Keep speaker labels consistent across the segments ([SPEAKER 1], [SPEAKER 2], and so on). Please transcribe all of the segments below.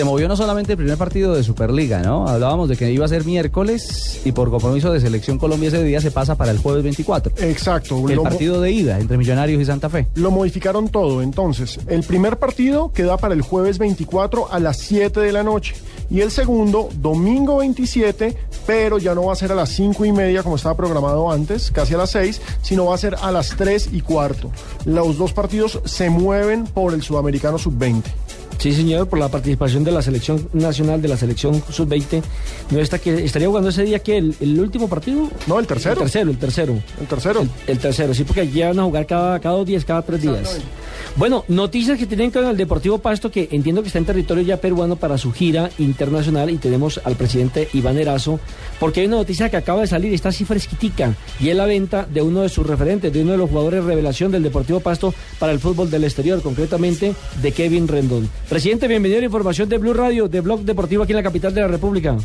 [SPEAKER 1] Se movió no solamente el primer partido de Superliga, ¿no? Hablábamos de que iba a ser miércoles y por compromiso de Selección Colombia ese día se pasa para el jueves 24.
[SPEAKER 2] Exacto.
[SPEAKER 1] El partido de ida entre Millonarios y Santa Fe.
[SPEAKER 2] Lo modificaron todo, entonces. El primer partido queda para el jueves 24 a las 7 de la noche. Y el segundo, domingo 27, pero ya no va a ser a las 5 y media como estaba programado antes, casi a las 6, sino va a ser a las 3 y cuarto. Los dos partidos se mueven por el sudamericano sub-20.
[SPEAKER 3] Sí, señor, por la participación de la selección nacional, de la selección sub-20. ¿No está que estaría jugando ese día que el, el último partido?
[SPEAKER 2] No, el tercero.
[SPEAKER 3] El tercero, el tercero.
[SPEAKER 2] El tercero.
[SPEAKER 3] El, el tercero, sí, porque ya van a jugar cada, cada dos días, cada tres días. Bueno, noticias que tienen con el Deportivo Pasto, que entiendo que está en territorio ya peruano para su gira internacional y tenemos al presidente Iván Erazo, porque hay una noticia que acaba de salir, está así fresquitica, y es la venta de uno de sus referentes, de uno de los jugadores revelación del Deportivo Pasto para el fútbol del exterior, concretamente de Kevin Rendón. Presidente, bienvenido a la información de Blue Radio, de Blog Deportivo aquí en la capital de la República.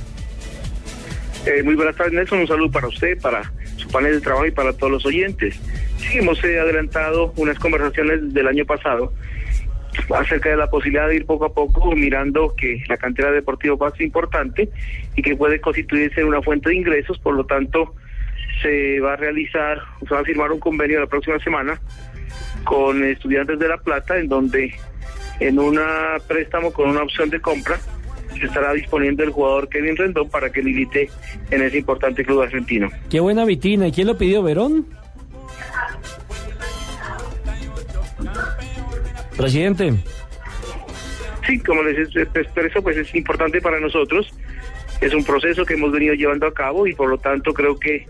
[SPEAKER 4] Eh, muy buenas tardes, Nelson. Un saludo para usted, para su panel de trabajo y para todos los oyentes. Sí, hemos eh, adelantado unas conversaciones del año pasado acerca de la posibilidad de ir poco a poco mirando que la cantera de Deportivo Pasto es importante y que puede constituirse una fuente de ingresos, por lo tanto se va a realizar, se va a firmar un convenio la próxima semana con estudiantes de La Plata en donde en un préstamo con una opción de compra se estará disponiendo el jugador Kevin Rendón para que milite en ese importante club argentino.
[SPEAKER 3] Qué buena vitrina, ¿y quién lo pidió, Verón? Presidente.
[SPEAKER 4] Sí, como les expreso, pues es importante para nosotros. Es un proceso que hemos venido llevando a cabo y por lo tanto creo que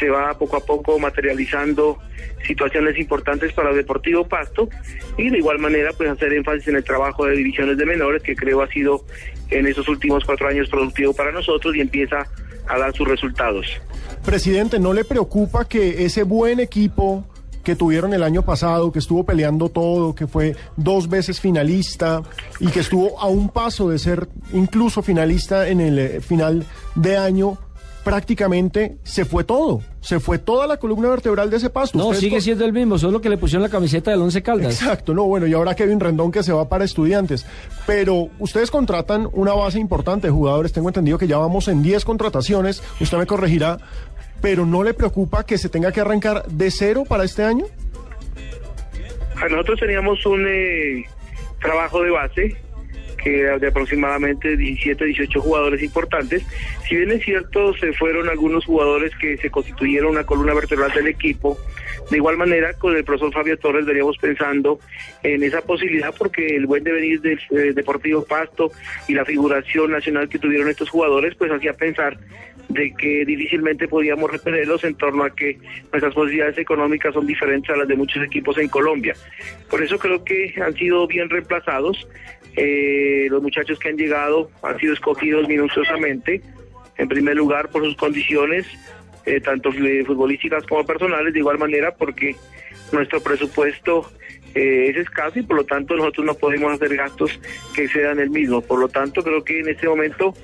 [SPEAKER 4] se va poco a poco materializando situaciones importantes para el Deportivo Pasto y de igual manera pues hacer énfasis en el trabajo de divisiones de menores que creo ha sido en esos últimos cuatro años productivo para nosotros y empieza a dar sus resultados.
[SPEAKER 2] Presidente, ¿no le preocupa que ese buen equipo que tuvieron el año pasado, que estuvo peleando todo, que fue dos veces finalista y que estuvo a un paso de ser incluso finalista en el eh, final de año, prácticamente se fue todo, se fue toda la columna vertebral de ese pasto.
[SPEAKER 3] No,
[SPEAKER 2] Ustedes
[SPEAKER 3] sigue
[SPEAKER 2] con-
[SPEAKER 3] siendo el mismo, solo que le pusieron la camiseta del Once Caldas.
[SPEAKER 2] Exacto, no, bueno, y ahora Kevin Rendón que se va para estudiantes. Pero ustedes contratan una base importante de jugadores, tengo entendido que ya vamos en 10 contrataciones, usted me corregirá, pero ¿no le preocupa que se tenga que arrancar de cero para este año?
[SPEAKER 4] A Nosotros teníamos un eh, trabajo de base que de aproximadamente 17, 18 jugadores importantes. Si bien es cierto, se fueron algunos jugadores que se constituyeron una columna vertebral del equipo. De igual manera, con el profesor Fabio Torres veníamos pensando en esa posibilidad porque el buen devenir del eh, Deportivo Pasto y la figuración nacional que tuvieron estos jugadores, pues hacía pensar de que difícilmente podíamos retenerlos en torno a que nuestras posibilidades económicas son diferentes a las de muchos equipos en Colombia. Por eso creo que han sido bien reemplazados. Eh, los muchachos que han llegado han sido escogidos minuciosamente, en primer lugar por sus condiciones, eh, tanto futbolísticas como personales, de igual manera porque nuestro presupuesto eh, es escaso y por lo tanto nosotros no podemos hacer gastos que sean el mismo. Por lo tanto, creo que en este momento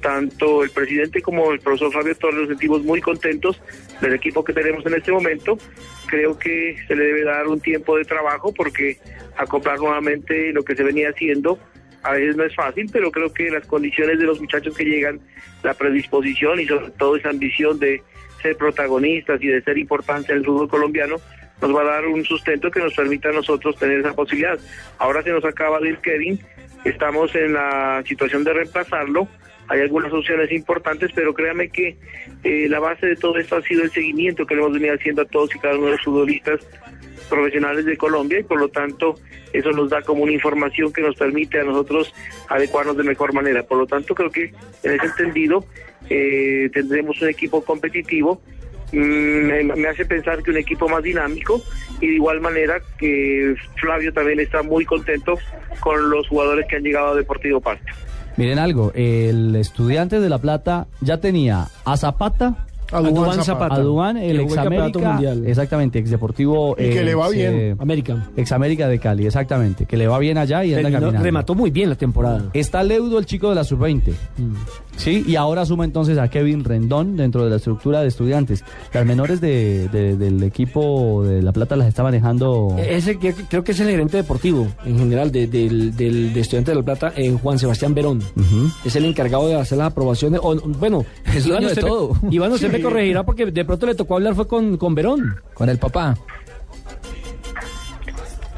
[SPEAKER 4] tanto el presidente como el profesor Fabio Torres nos sentimos muy contentos del equipo que tenemos en este momento. Creo que se le debe dar un tiempo de trabajo porque acoplar nuevamente lo que se venía haciendo a veces no es fácil, pero creo que las condiciones de los muchachos que llegan, la predisposición y sobre todo esa ambición de ser protagonistas y de ser importantes en el fútbol colombiano, nos va a dar un sustento que nos permita a nosotros tener esa posibilidad. Ahora se nos acaba de ir Kevin, estamos en la situación de reemplazarlo. Hay algunas opciones importantes, pero créame que eh, la base de todo esto ha sido el seguimiento que le hemos venido haciendo a todos y cada uno de los futbolistas profesionales de Colombia y por lo tanto eso nos da como una información que nos permite a nosotros adecuarnos de mejor manera. Por lo tanto creo que en ese entendido eh, tendremos un equipo competitivo me, me hace pensar que un equipo más dinámico y de igual manera que Flavio también está muy contento con los jugadores que han llegado a Deportivo Pasto.
[SPEAKER 1] Miren algo, el estudiante de La Plata ya tenía a Zapata,
[SPEAKER 2] A Duván
[SPEAKER 3] Duván
[SPEAKER 2] Zapata.
[SPEAKER 3] Zapata.
[SPEAKER 1] a Duván,
[SPEAKER 3] Que
[SPEAKER 1] el ex América,
[SPEAKER 3] mundial.
[SPEAKER 1] exactamente, ex Deportivo.
[SPEAKER 2] Y que le va bien.
[SPEAKER 3] América.
[SPEAKER 1] Ex América de Cali, exactamente, que le va bien allá y anda
[SPEAKER 3] Terminó-
[SPEAKER 1] caminando.
[SPEAKER 3] remató muy bien la temporada.
[SPEAKER 1] Está Leudo, el chico de la sub-20.
[SPEAKER 3] Mm.
[SPEAKER 1] Sí, y ahora suma entonces a Kevin Rendón dentro de la estructura de estudiantes. Las menores de, de- del equipo de La Plata las está manejando.
[SPEAKER 3] Ese que- creo que es el gerente deportivo en general de, del, del- de Estudiantes de La Plata, eh, Juan Sebastián Verón.
[SPEAKER 1] Ujú.
[SPEAKER 3] Es el encargado de hacer las aprobaciones. O, bueno,
[SPEAKER 5] Es dueño de
[SPEAKER 3] usted me-
[SPEAKER 5] todo.
[SPEAKER 3] Iván, usted me corregirá porque de pronto le tocó hablar fue con, con Verón.
[SPEAKER 5] Con el papá.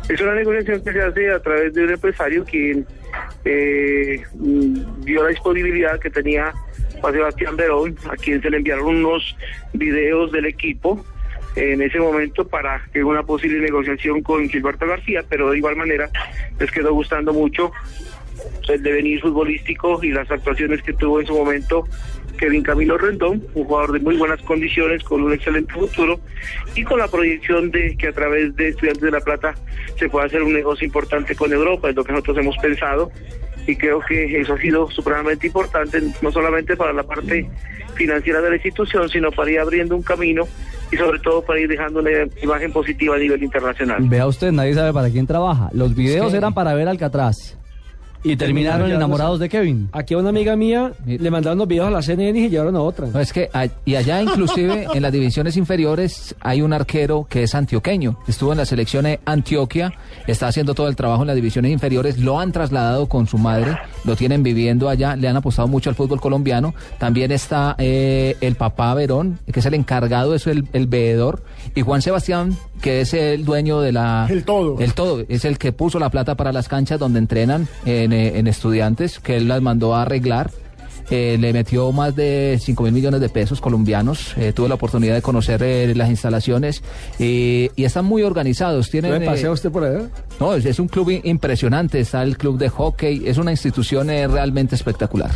[SPEAKER 4] Es una negociación que se hace a través de un empresario quien eh, vio la disponibilidad que tenía Juan Sebastián Verón, a quien se le enviaron unos videos del equipo en ese momento para que una posible negociación con Gilberto García, pero de igual manera les quedó gustando mucho el devenir futbolístico y las actuaciones que tuvo en su momento Kevin Camilo Rendón, un jugador de muy buenas condiciones, con un excelente futuro y con la proyección de que a través de Estudiantes de La Plata se pueda hacer un negocio importante con Europa, es lo que nosotros hemos pensado y creo que eso ha sido supremamente importante, no solamente para la parte financiera de la institución, sino para ir abriendo un camino y sobre todo para ir dejando una imagen positiva a nivel internacional.
[SPEAKER 1] Vea usted, nadie sabe para quién trabaja. Los videos eran para ver Alcatraz. Y terminaron enamorados de Kevin.
[SPEAKER 3] Aquí a una amiga mía le mandaron los videos a la CNN y se llevaron a otra.
[SPEAKER 5] No, es que a- y allá inclusive en las divisiones inferiores hay un arquero que es antioqueño. Estuvo en la selección de Antioquia, está haciendo todo el trabajo en las divisiones inferiores, lo han trasladado con su madre, lo tienen viviendo allá, le han apostado mucho al fútbol colombiano. También está eh, el papá Verón, que es el encargado, es el, el veedor, y Juan Sebastián, que es el dueño de la...
[SPEAKER 2] El todo.
[SPEAKER 5] El todo, es el que puso la plata para las canchas donde entrenan en, eh, en estudiantes, que él las mandó a arreglar. Eh, le metió más de 5 mil millones de pesos colombianos. Eh, tuve la oportunidad de conocer eh, las instalaciones y están muy organizados. Tienen,
[SPEAKER 3] ¿Me pasea usted por allá?
[SPEAKER 5] no, es, es un club impresionante. Está el club de hockey. Es una institución realmente espectacular.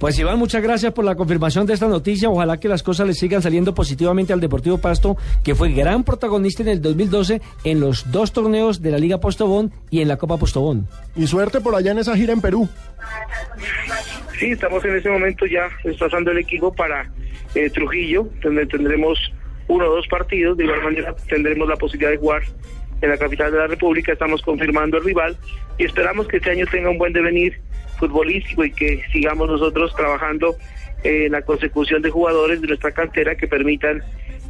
[SPEAKER 3] Pues Iván, muchas gracias por la confirmación de esta noticia. Ojalá que las cosas le sigan saliendo positivamente al Deportivo Pasto, que fue gran protagonista en el 2012 en los dos torneos de la Liga Postobón y en la Copa Postobón.
[SPEAKER 2] Y suerte por allá en esa gira en Perú.
[SPEAKER 4] Sí, estamos en ese momento ya desplazando el equipo para eh, Trujillo, donde tendremos uno o dos partidos. De igual manera tendremos la posibilidad de jugar en la capital de la República. Estamos confirmando el rival y esperamos que este año tenga un buen devenir futbolístico y que sigamos nosotros trabajando en la consecución de jugadores de nuestra cantera que permitan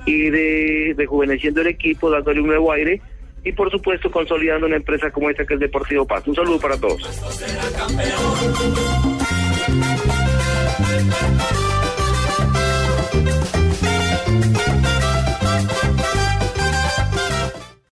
[SPEAKER 4] ir rejuveneciendo el equipo, dándole un nuevo aire y por supuesto consolidando una empresa como esta que es Deportivo Paz. Un saludo para todos.